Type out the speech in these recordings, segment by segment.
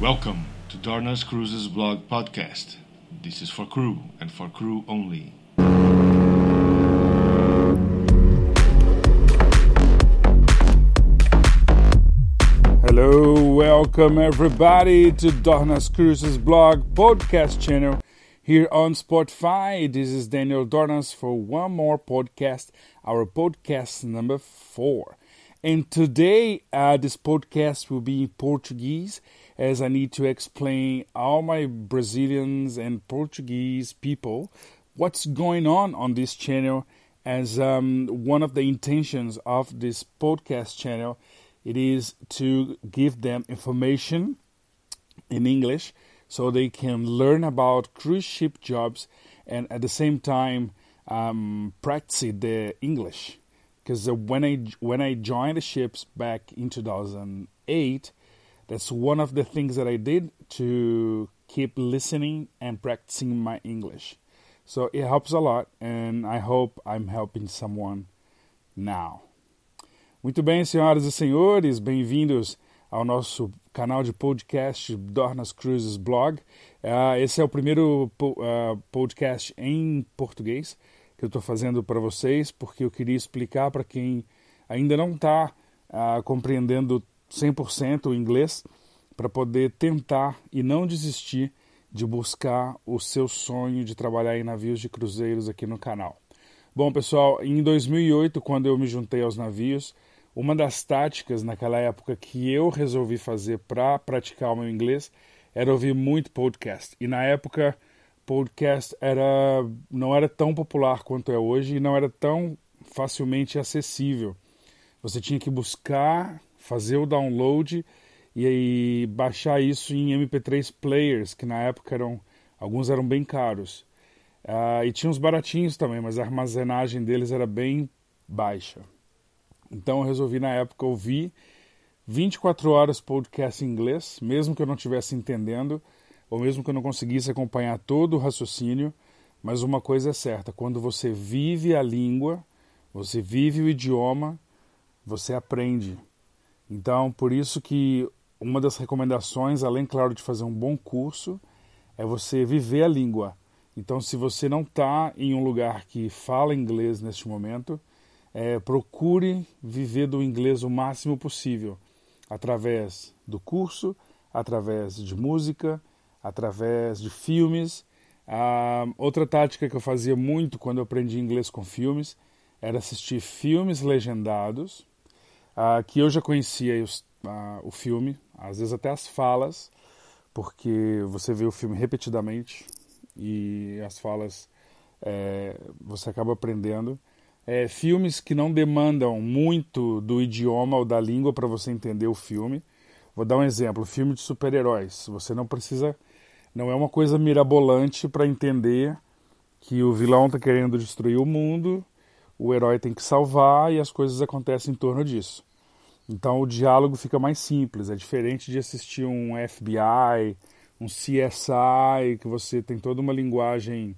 Welcome to Dornas Cruises Blog Podcast. This is for crew and for crew only. Hello, welcome everybody to Dornas Cruises Blog Podcast channel here on Spotify. This is Daniel Dornas for one more podcast, our podcast number four. And today, uh, this podcast will be in Portuguese as I need to explain all my Brazilians and Portuguese people what's going on on this channel. As um, one of the intentions of this podcast channel, it is to give them information in English so they can learn about cruise ship jobs and at the same time um, practice the English because when I when I joined the ships back in 2008, that's one of the things that I did to keep listening and practicing my English. So it helps a lot, and I hope I'm helping someone now. Muito bem, senhoras e senhores, bem-vindos ao nosso canal de podcast Dornas Cruises Blog. Uh, esse é o primeiro po uh, podcast em português que eu estou fazendo para vocês, porque eu queria explicar para quem ainda não está uh, ah, compreendendo 100% o inglês, para poder tentar e não desistir de buscar o seu sonho de trabalhar em navios de cruzeiros aqui no canal. Bom, pessoal, em 2008, quando eu me juntei aos navios, uma das táticas naquela época que eu resolvi fazer para praticar o meu inglês era ouvir muito podcast. E na época podcast era não era tão popular quanto é hoje e não era tão facilmente acessível. Você tinha que buscar, fazer o download e aí baixar isso em MP3 players, que na época eram alguns eram bem caros. Uh, e tinha uns baratinhos também, mas a armazenagem deles era bem baixa. Então eu resolvi na época ouvir 24 horas podcast em inglês, mesmo que eu não estivesse entendendo ou mesmo que eu não conseguisse acompanhar todo o raciocínio, mas uma coisa é certa: quando você vive a língua, você vive o idioma, você aprende. Então, por isso que uma das recomendações, além, claro, de fazer um bom curso, é você viver a língua. Então, se você não está em um lugar que fala inglês neste momento, é, procure viver do inglês o máximo possível, através do curso, através de música, através de filmes. Ah, outra tática que eu fazia muito quando eu aprendi inglês com filmes era assistir filmes legendados, ah, que eu já conhecia os, ah, o filme, às vezes até as falas, porque você vê o filme repetidamente e as falas é, você acaba aprendendo. É, filmes que não demandam muito do idioma ou da língua para você entender o filme. Vou dar um exemplo: filme de super-heróis. Você não precisa não é uma coisa mirabolante para entender que o vilão está querendo destruir o mundo, o herói tem que salvar e as coisas acontecem em torno disso. Então o diálogo fica mais simples, é diferente de assistir um FBI, um CSI, que você tem toda uma linguagem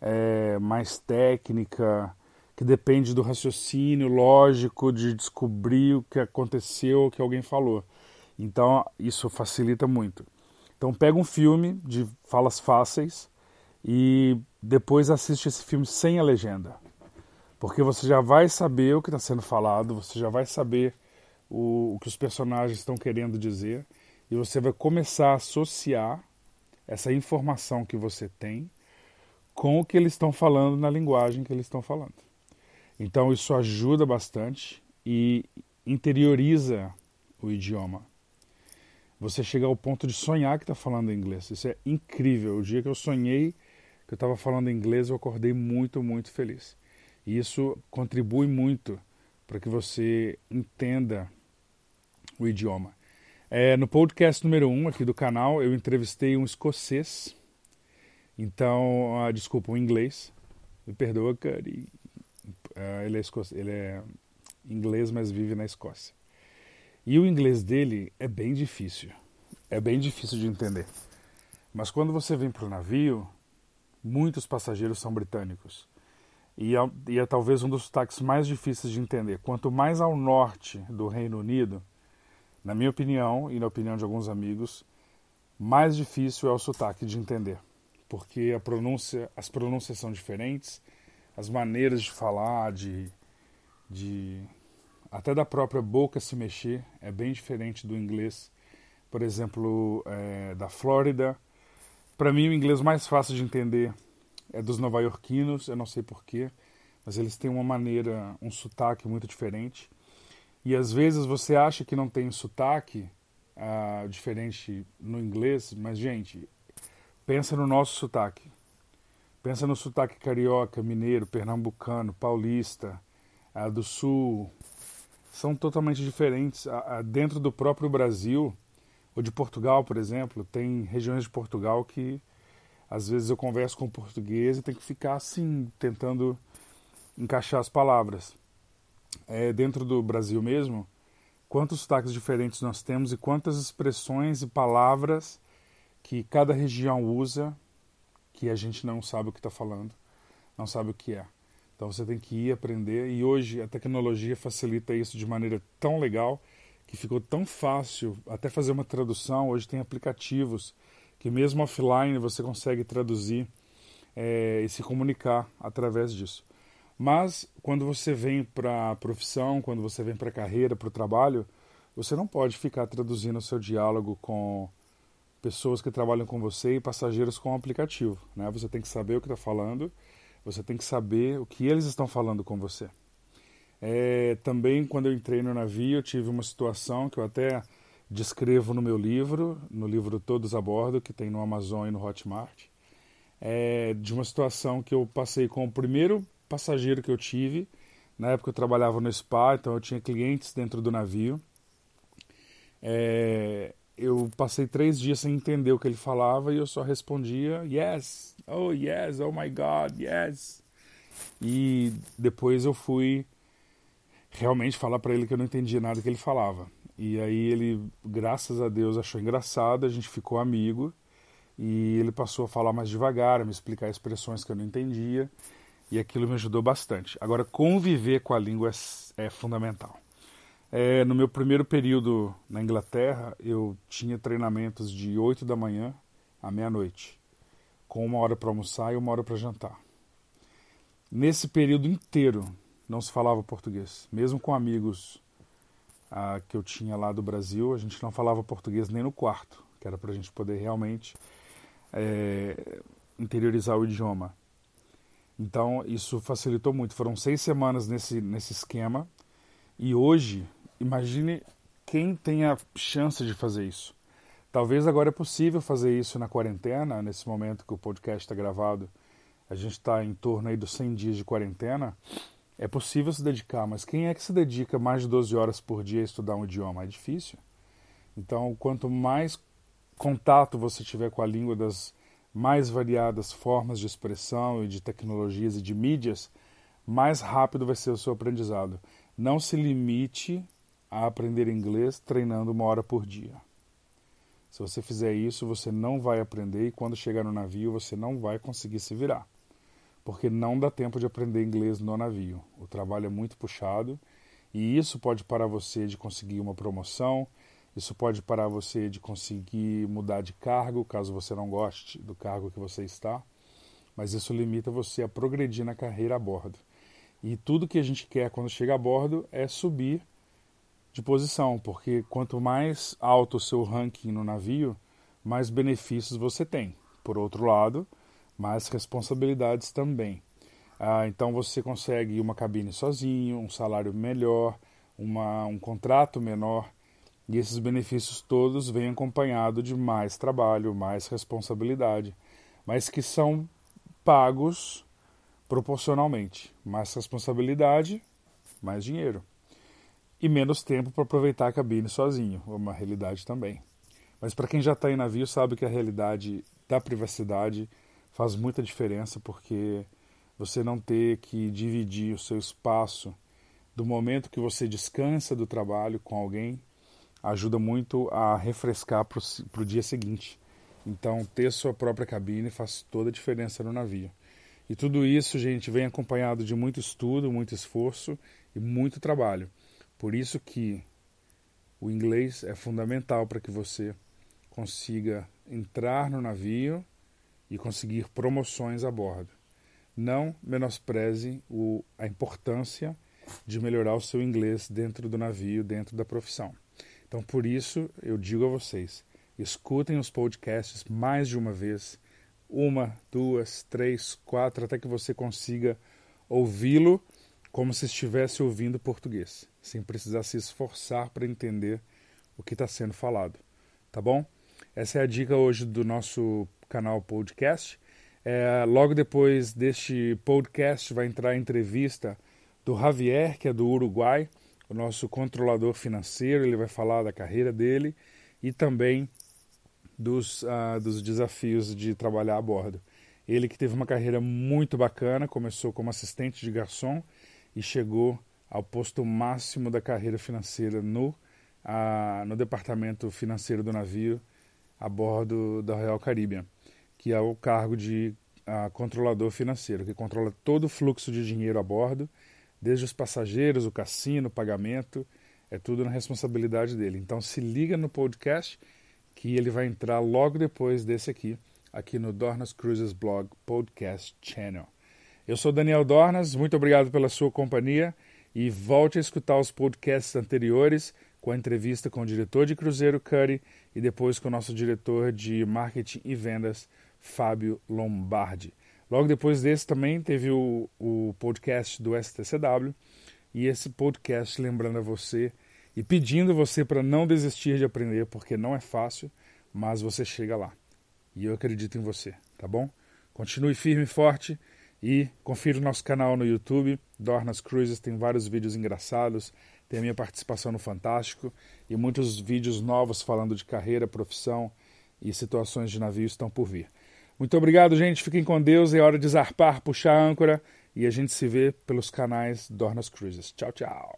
é, mais técnica, que depende do raciocínio lógico de descobrir o que aconteceu, o que alguém falou. Então isso facilita muito. Então pega um filme de falas fáceis e depois assiste esse filme sem a legenda. Porque você já vai saber o que está sendo falado, você já vai saber o, o que os personagens estão querendo dizer e você vai começar a associar essa informação que você tem com o que eles estão falando na linguagem que eles estão falando. Então isso ajuda bastante e interioriza o idioma você chega ao ponto de sonhar que está falando inglês. Isso é incrível. O dia que eu sonhei que eu estava falando inglês, eu acordei muito, muito feliz. E isso contribui muito para que você entenda o idioma. É, no podcast número 1 um aqui do canal, eu entrevistei um escocês. Então, ah, desculpa, um inglês. Me perdoa, cara. Uh, ele, é escocês, ele é inglês, mas vive na Escócia. E o inglês dele é bem difícil. É bem difícil de entender. Mas quando você vem para o navio, muitos passageiros são britânicos. E é, e é, talvez um dos sotaques mais difíceis de entender. Quanto mais ao norte do Reino Unido, na minha opinião e na opinião de alguns amigos, mais difícil é o sotaque de entender, porque a pronúncia, as pronúncias são diferentes, as maneiras de falar, de, de até da própria boca se mexer é bem diferente do inglês, por exemplo, é, da Flórida. Para mim, o inglês mais fácil de entender é dos nova-iorquinos, eu não sei porquê, mas eles têm uma maneira, um sotaque muito diferente. E às vezes você acha que não tem sotaque uh, diferente no inglês, mas gente, pensa no nosso sotaque. Pensa no sotaque carioca, mineiro, pernambucano, paulista, uh, do sul. São totalmente diferentes. Uh, dentro do próprio Brasil, ou de Portugal, por exemplo, tem regiões de Portugal que às vezes eu converso com português e tenho que ficar assim, tentando encaixar as palavras. É, dentro do Brasil mesmo, quantos sotaques diferentes nós temos e quantas expressões e palavras que cada região usa que a gente não sabe o que está falando, não sabe o que é. Então você tem que ir aprender e hoje a tecnologia facilita isso de maneira tão legal que ficou tão fácil até fazer uma tradução. Hoje tem aplicativos que mesmo offline você consegue traduzir é, e se comunicar através disso. Mas quando você vem para a profissão, quando você vem para a carreira, para o trabalho, você não pode ficar traduzindo o seu diálogo com pessoas que trabalham com você e passageiros com o aplicativo. Né? Você tem que saber o que está falando, você tem que saber o que eles estão falando com você. É, também, quando eu entrei no navio, eu tive uma situação que eu até descrevo no meu livro, no livro Todos a Bordo, que tem no Amazon e no Hotmart, é, de uma situação que eu passei com o primeiro passageiro que eu tive. Na época eu trabalhava no spa, então eu tinha clientes dentro do navio. É, eu passei três dias sem entender o que ele falava e eu só respondia yes, oh yes, oh my God, yes. E depois eu fui realmente falar para ele que eu não entendia nada que ele falava. E aí ele, graças a Deus, achou engraçado, a gente ficou amigo e ele passou a falar mais devagar, a me explicar expressões que eu não entendia e aquilo me ajudou bastante. Agora, conviver com a língua é, é fundamental. É, no meu primeiro período na Inglaterra, eu tinha treinamentos de 8 da manhã à meia-noite, com uma hora para almoçar e uma hora para jantar. Nesse período inteiro, não se falava português. Mesmo com amigos ah, que eu tinha lá do Brasil, a gente não falava português nem no quarto, que era para a gente poder realmente é, interiorizar o idioma. Então, isso facilitou muito. Foram seis semanas nesse, nesse esquema. E hoje, imagine quem tem a chance de fazer isso. Talvez agora é possível fazer isso na quarentena, nesse momento que o podcast está gravado. A gente está em torno aí dos 100 dias de quarentena. É possível se dedicar, mas quem é que se dedica mais de 12 horas por dia a estudar um idioma? É difícil. Então, quanto mais contato você tiver com a língua das mais variadas formas de expressão e de tecnologias e de mídias, mais rápido vai ser o seu aprendizado. Não se limite a aprender inglês treinando uma hora por dia. Se você fizer isso, você não vai aprender e quando chegar no navio você não vai conseguir se virar. Porque não dá tempo de aprender inglês no navio. O trabalho é muito puxado e isso pode parar você de conseguir uma promoção, isso pode parar você de conseguir mudar de cargo, caso você não goste do cargo que você está, mas isso limita você a progredir na carreira a bordo. E tudo que a gente quer quando chega a bordo é subir de posição, porque quanto mais alto o seu ranking no navio, mais benefícios você tem. Por outro lado, mais responsabilidades também. Ah, então você consegue uma cabine sozinho, um salário melhor, uma, um contrato menor e esses benefícios todos vêm acompanhados de mais trabalho, mais responsabilidade, mas que são pagos proporcionalmente. Mais responsabilidade, mais dinheiro. E menos tempo para aproveitar a cabine sozinho, é uma realidade também. Mas para quem já está em navio sabe que a realidade da privacidade faz muita diferença porque você não ter que dividir o seu espaço do momento que você descansa do trabalho com alguém ajuda muito a refrescar para o dia seguinte. Então, ter sua própria cabine faz toda a diferença no navio. E tudo isso, gente, vem acompanhado de muito estudo, muito esforço e muito trabalho. Por isso que o inglês é fundamental para que você consiga entrar no navio e conseguir promoções a bordo. Não menospreze o, a importância de melhorar o seu inglês dentro do navio, dentro da profissão. Então, por isso, eu digo a vocês: escutem os podcasts mais de uma vez, uma, duas, três, quatro, até que você consiga ouvi-lo como se estivesse ouvindo português, sem precisar se esforçar para entender o que está sendo falado. Tá bom? Essa é a dica hoje do nosso canal podcast. É, logo depois deste podcast vai entrar a entrevista do Javier, que é do Uruguai, o nosso controlador financeiro. Ele vai falar da carreira dele e também dos, uh, dos desafios de trabalhar a bordo. Ele que teve uma carreira muito bacana, começou como assistente de garçom e chegou ao posto máximo da carreira financeira no, uh, no departamento financeiro do navio a bordo da Royal Caribbean, que é o cargo de uh, controlador financeiro, que controla todo o fluxo de dinheiro a bordo, desde os passageiros, o cassino, o pagamento, é tudo na responsabilidade dele. Então se liga no podcast que ele vai entrar logo depois desse aqui, aqui no Dornas Cruises Blog Podcast Channel. Eu sou Daniel Dornas, muito obrigado pela sua companhia e volte a escutar os podcasts anteriores com a entrevista com o diretor de Cruzeiro Curry e depois com o nosso diretor de marketing e vendas, Fábio Lombardi. Logo depois desse também teve o, o podcast do STCW e esse podcast lembrando a você e pedindo você para não desistir de aprender, porque não é fácil, mas você chega lá. E eu acredito em você, tá bom? Continue firme e forte e confira o nosso canal no YouTube, Dornas Cruises, tem vários vídeos engraçados, tem a minha participação no Fantástico e muitos vídeos novos falando de carreira, profissão e situações de navio estão por vir. Muito obrigado, gente. Fiquem com Deus. É hora de zarpar, puxar a âncora e a gente se vê pelos canais Dornas Cruises. Tchau, tchau.